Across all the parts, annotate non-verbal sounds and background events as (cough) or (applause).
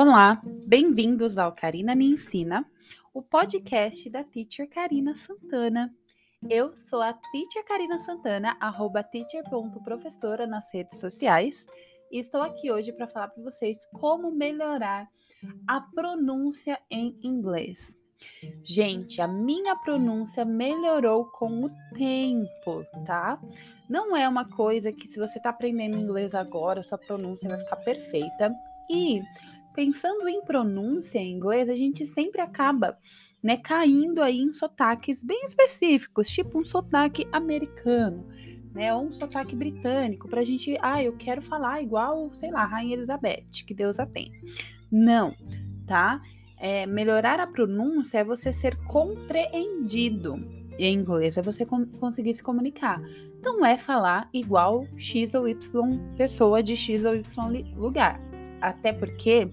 Olá, bem-vindos ao Karina Me Ensina, o podcast da Teacher Karina Santana. Eu sou a Teacher Karina Santana, arroba teacher.professora nas redes sociais, e estou aqui hoje para falar para vocês como melhorar a pronúncia em inglês. Gente, a minha pronúncia melhorou com o tempo, tá? Não é uma coisa que se você está aprendendo inglês agora, sua pronúncia vai ficar perfeita. E pensando em pronúncia em inglês, a gente sempre acaba, né, caindo aí em sotaques bem específicos, tipo um sotaque americano, né, ou um sotaque britânico, pra gente, ah, eu quero falar igual, sei lá, Rainha Elizabeth, que Deus a tem. Não, tá? É, melhorar a pronúncia é você ser compreendido. Em inglês é você conseguir se comunicar. Não é falar igual X ou Y pessoa de X ou Y lugar. Até porque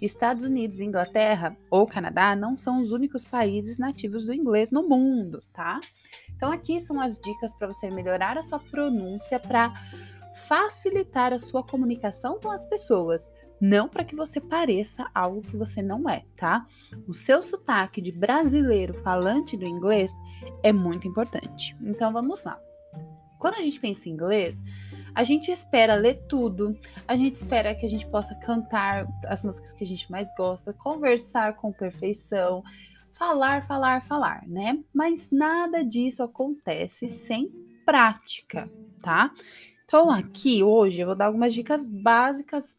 Estados Unidos, Inglaterra ou Canadá não são os únicos países nativos do inglês no mundo, tá? Então aqui são as dicas para você melhorar a sua pronúncia para facilitar a sua comunicação com as pessoas, não para que você pareça algo que você não é, tá? O seu sotaque de brasileiro falante do inglês é muito importante. Então vamos lá. Quando a gente pensa em inglês, a gente espera ler tudo, a gente espera que a gente possa cantar as músicas que a gente mais gosta, conversar com perfeição, falar, falar, falar, né? Mas nada disso acontece sem prática, tá? Então, aqui hoje eu vou dar algumas dicas básicas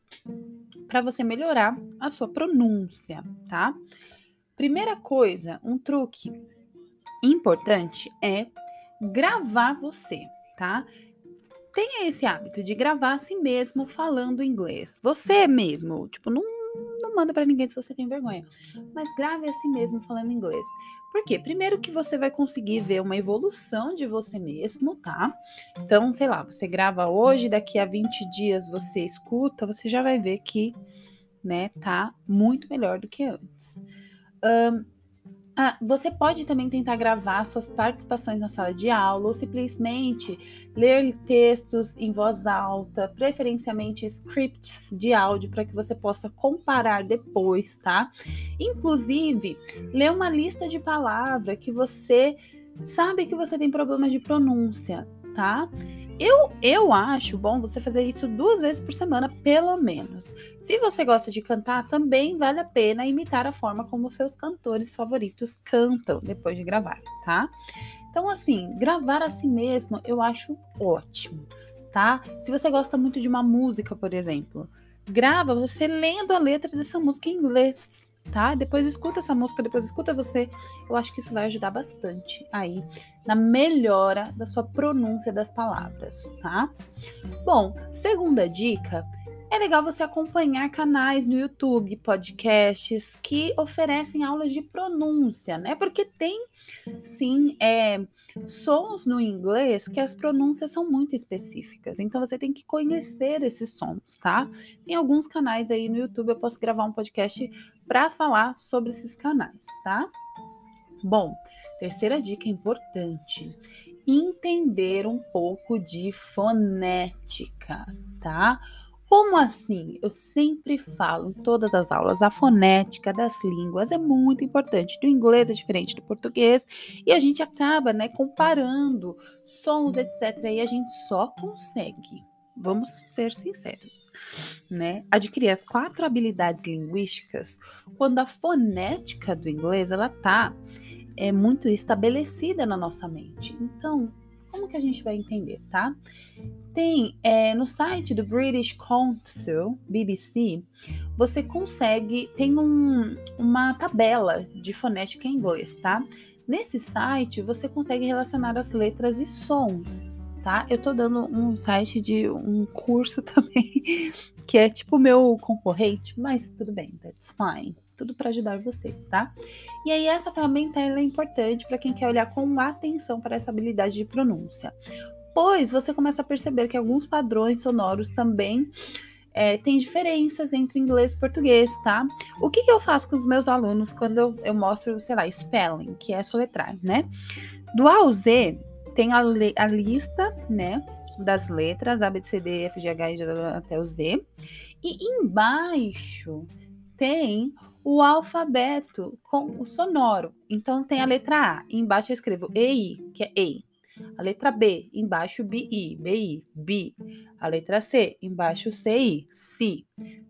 para você melhorar a sua pronúncia, tá? Primeira coisa, um truque importante é gravar você, tá? Tenha esse hábito de gravar a si mesmo falando inglês. Você mesmo, tipo, não não manda para ninguém se você tem vergonha. Mas grave a si mesmo falando inglês. Por quê? Primeiro que você vai conseguir ver uma evolução de você mesmo, tá? Então, sei lá, você grava hoje, daqui a 20 dias você escuta, você já vai ver que, né, tá muito melhor do que antes. Um, ah, você pode também tentar gravar suas participações na sala de aula ou simplesmente ler textos em voz alta, preferencialmente scripts de áudio para que você possa comparar depois, tá? Inclusive, ler uma lista de palavras que você sabe que você tem problema de pronúncia, tá? Eu, eu acho bom você fazer isso duas vezes por semana, pelo menos. Se você gosta de cantar, também vale a pena imitar a forma como seus cantores favoritos cantam depois de gravar, tá? Então, assim, gravar a si mesmo eu acho ótimo, tá? Se você gosta muito de uma música, por exemplo, grava você lendo a letra dessa música em inglês tá? Depois escuta essa música, depois escuta você. Eu acho que isso vai ajudar bastante aí na melhora da sua pronúncia das palavras, tá? Bom, segunda dica é legal você acompanhar canais no YouTube, podcasts que oferecem aulas de pronúncia, né? Porque tem, sim, é, sons no inglês que as pronúncias são muito específicas. Então você tem que conhecer esses sons, tá? Tem alguns canais aí no YouTube, eu posso gravar um podcast para falar sobre esses canais, tá? Bom, terceira dica importante: entender um pouco de fonética, tá? Como assim? Eu sempre falo em todas as aulas, a fonética das línguas é muito importante. Do inglês é diferente do português e a gente acaba, né, comparando sons, etc. E a gente só consegue, vamos ser sinceros, né, adquirir as quatro habilidades linguísticas quando a fonética do inglês ela tá é muito estabelecida na nossa mente. Então, como que a gente vai entender, tá? Tem é, no site do British Council, BBC, você consegue, tem um, uma tabela de fonética em inglês, tá? Nesse site você consegue relacionar as letras e sons, tá? Eu tô dando um site de um curso (laughs) também, que é tipo meu concorrente, mas tudo bem, that's fine tudo para ajudar você, tá? E aí essa ferramenta é importante para quem quer olhar com atenção para essa habilidade de pronúncia. Pois você começa a perceber que alguns padrões sonoros também é, tem diferenças entre inglês e português, tá? O que, que eu faço com os meus alunos quando eu, eu mostro, sei lá, spelling, que é soletrar, né? Do A ao Z tem a, a lista, né? Das letras A, B, C, D, F, G, H, I, J, até o Z. E embaixo tem o alfabeto com o sonoro. Então tem a letra A, embaixo eu escrevo EI, que é EI. A letra B, embaixo BI, BI, BI. A letra C, embaixo CI, CI.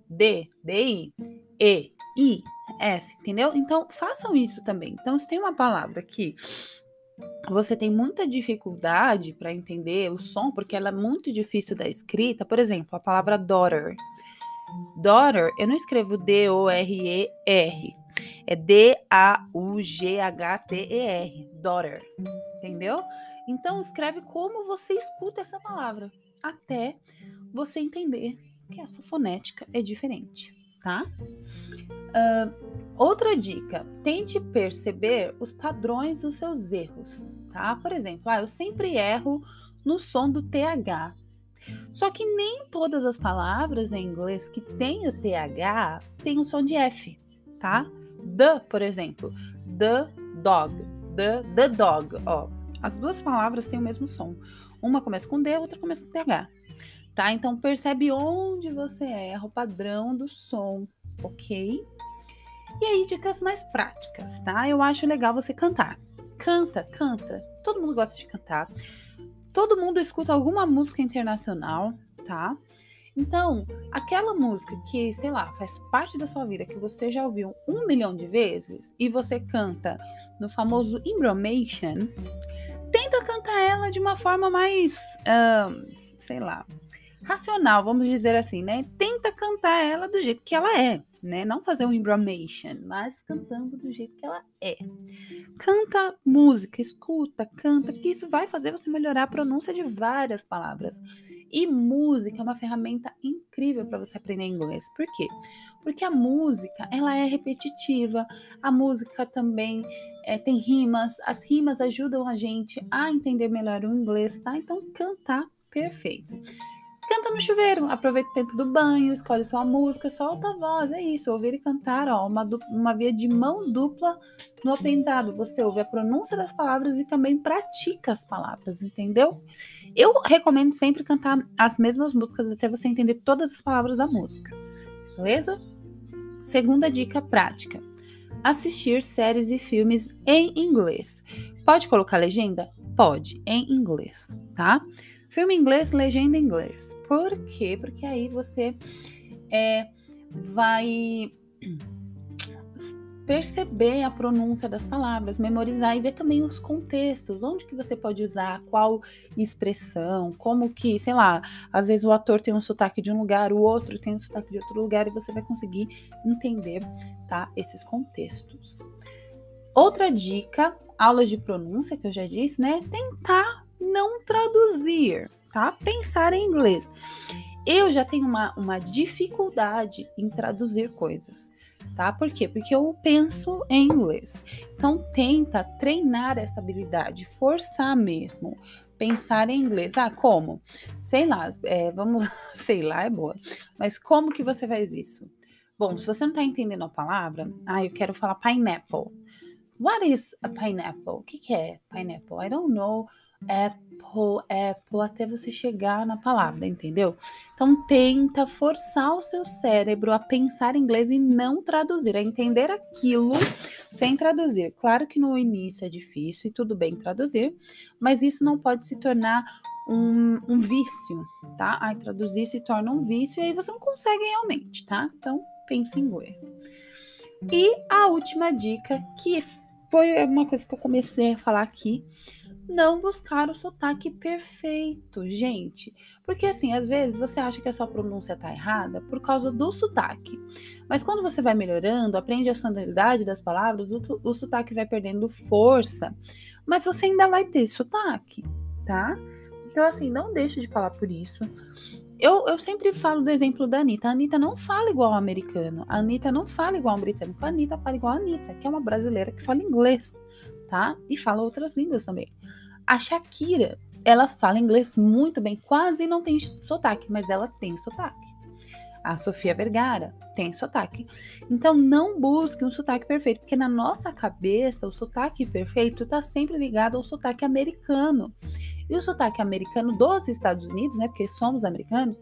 D, DI, E, I, F, entendeu? Então façam isso também. Então se tem uma palavra que você tem muita dificuldade para entender o som, porque ela é muito difícil da escrita, por exemplo, a palavra daughter. Daughter, eu não escrevo D-O-R-E-R. É D-A-U-G-H-T-E-R. Daughter. Entendeu? Então, escreve como você escuta essa palavra, até você entender que essa fonética é diferente, tá? Uh, outra dica: tente perceber os padrões dos seus erros, tá? Por exemplo, ah, eu sempre erro no som do TH. Só que nem todas as palavras em inglês que têm o TH têm o som de F, tá? The, por exemplo, the dog, the, the dog, ó. As duas palavras têm o mesmo som. Uma começa com D, outra começa com TH. Tá? Então percebe onde você erra, o padrão do som, ok? E aí, dicas mais práticas, tá? Eu acho legal você cantar. Canta, canta. Todo mundo gosta de cantar. Todo mundo escuta alguma música internacional, tá? Então, aquela música que, sei lá, faz parte da sua vida, que você já ouviu um milhão de vezes e você canta no famoso Imbromation, tenta cantar ela de uma forma mais, uh, sei lá, racional, vamos dizer assim, né? Tenta cantar ela do jeito que ela é, né? Não fazer um embromation, mas cantando do jeito que ela é. Canta música, escuta, canta, porque isso vai fazer você melhorar a pronúncia de várias palavras. E música é uma ferramenta incrível para você aprender inglês. Por quê? Porque a música, ela é repetitiva. A música também é, tem rimas. As rimas ajudam a gente a entender melhor o inglês, tá? Então, cantar, perfeito. Canta no chuveiro, aproveita o tempo do banho, escolhe sua música, solta a voz, é isso. Ouvir e cantar, ó, uma, uma via de mão dupla no aprendizado. Você ouve a pronúncia das palavras e também pratica as palavras, entendeu? Eu recomendo sempre cantar as mesmas músicas até você entender todas as palavras da música, beleza? Segunda dica prática: assistir séries e filmes em inglês. Pode colocar legenda? Pode, em inglês, tá? Filme inglês, legenda em inglês. Por quê? Porque aí você é, vai perceber a pronúncia das palavras, memorizar e ver também os contextos, onde que você pode usar, qual expressão, como que, sei lá, às vezes o ator tem um sotaque de um lugar, o outro tem um sotaque de outro lugar e você vai conseguir entender, tá, esses contextos. Outra dica, aulas de pronúncia que eu já disse, né, tentar não traduzir, tá? Pensar em inglês. Eu já tenho uma, uma dificuldade em traduzir coisas, tá? Por quê? Porque eu penso em inglês. Então, tenta treinar essa habilidade, forçar mesmo. Pensar em inglês. Ah, como? Sei lá, é, vamos, (laughs) sei lá, é boa. Mas como que você faz isso? Bom, se você não tá entendendo a palavra, ah, eu quero falar pineapple. What is a pineapple? O que, que é pineapple? I don't know. Apple, apple, até você chegar na palavra, entendeu? Então tenta forçar o seu cérebro a pensar em inglês e não traduzir, a entender aquilo sem traduzir. Claro que no início é difícil e tudo bem traduzir, mas isso não pode se tornar um, um vício, tá? Aí traduzir se torna um vício e aí você não consegue realmente, tá? Então pense em inglês. E a última dica, que foi uma coisa que eu comecei a falar aqui, não buscar o sotaque perfeito, gente. Porque assim, às vezes você acha que a sua pronúncia tá errada por causa do sotaque. Mas quando você vai melhorando, aprende a sonoridade das palavras, o, o sotaque vai perdendo força. Mas você ainda vai ter sotaque, tá? Então, assim, não deixe de falar por isso. Eu, eu sempre falo do exemplo da Anitta. A Anitta não fala igual ao americano. A Anitta não fala igual ao britânico. A Anitta fala igual a Anitta, que é uma brasileira que fala inglês, tá? E fala outras línguas também. A Shakira, ela fala inglês muito bem, quase não tem sotaque, mas ela tem sotaque. A Sofia Vergara tem sotaque. Então não busque um sotaque perfeito, porque na nossa cabeça o sotaque perfeito está sempre ligado ao sotaque americano. E o sotaque americano dos Estados Unidos, né? Porque somos americanos,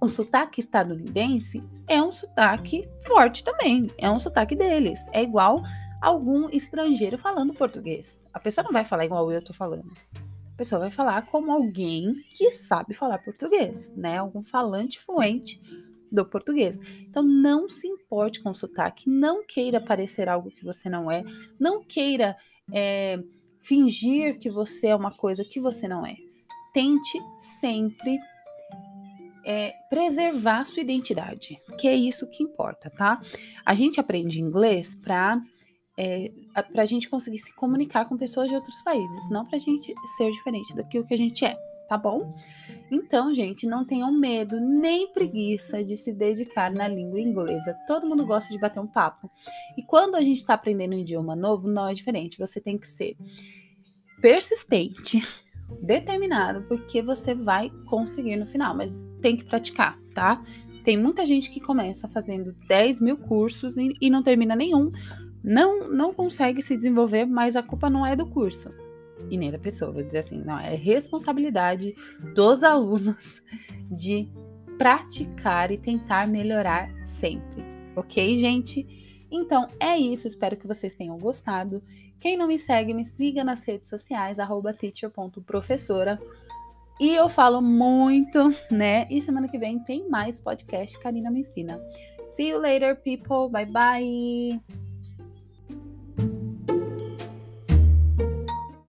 o sotaque estadunidense é um sotaque forte também, é um sotaque deles. É igual algum estrangeiro falando português. A pessoa não vai falar igual eu tô falando. A pessoa vai falar como alguém que sabe falar português, né? Algum falante fluente do português. Então não se importe com o sotaque, não queira parecer algo que você não é, não queira é, fingir que você é uma coisa que você não é. Tente sempre é, preservar sua identidade, que é isso que importa, tá? A gente aprende inglês para é, para a gente conseguir se comunicar com pessoas de outros países, não para a gente ser diferente daquilo que a gente é, tá bom? Então, gente, não tenham medo nem preguiça de se dedicar na língua inglesa. Todo mundo gosta de bater um papo. E quando a gente está aprendendo um idioma novo, não é diferente. Você tem que ser persistente, (laughs) determinado, porque você vai conseguir no final, mas tem que praticar, tá? Tem muita gente que começa fazendo 10 mil cursos e, e não termina nenhum, não, não consegue se desenvolver, mas a culpa não é do curso e nem da pessoa. Vou dizer assim, não, é responsabilidade dos alunos (laughs) de praticar e tentar melhorar sempre. Ok, gente? Então é isso, espero que vocês tenham gostado. Quem não me segue, me siga nas redes sociais, teacher.professora. E eu falo muito, (laughs) né? E semana que vem tem mais podcast Karina Me Ensina. See you later, people. Bye bye.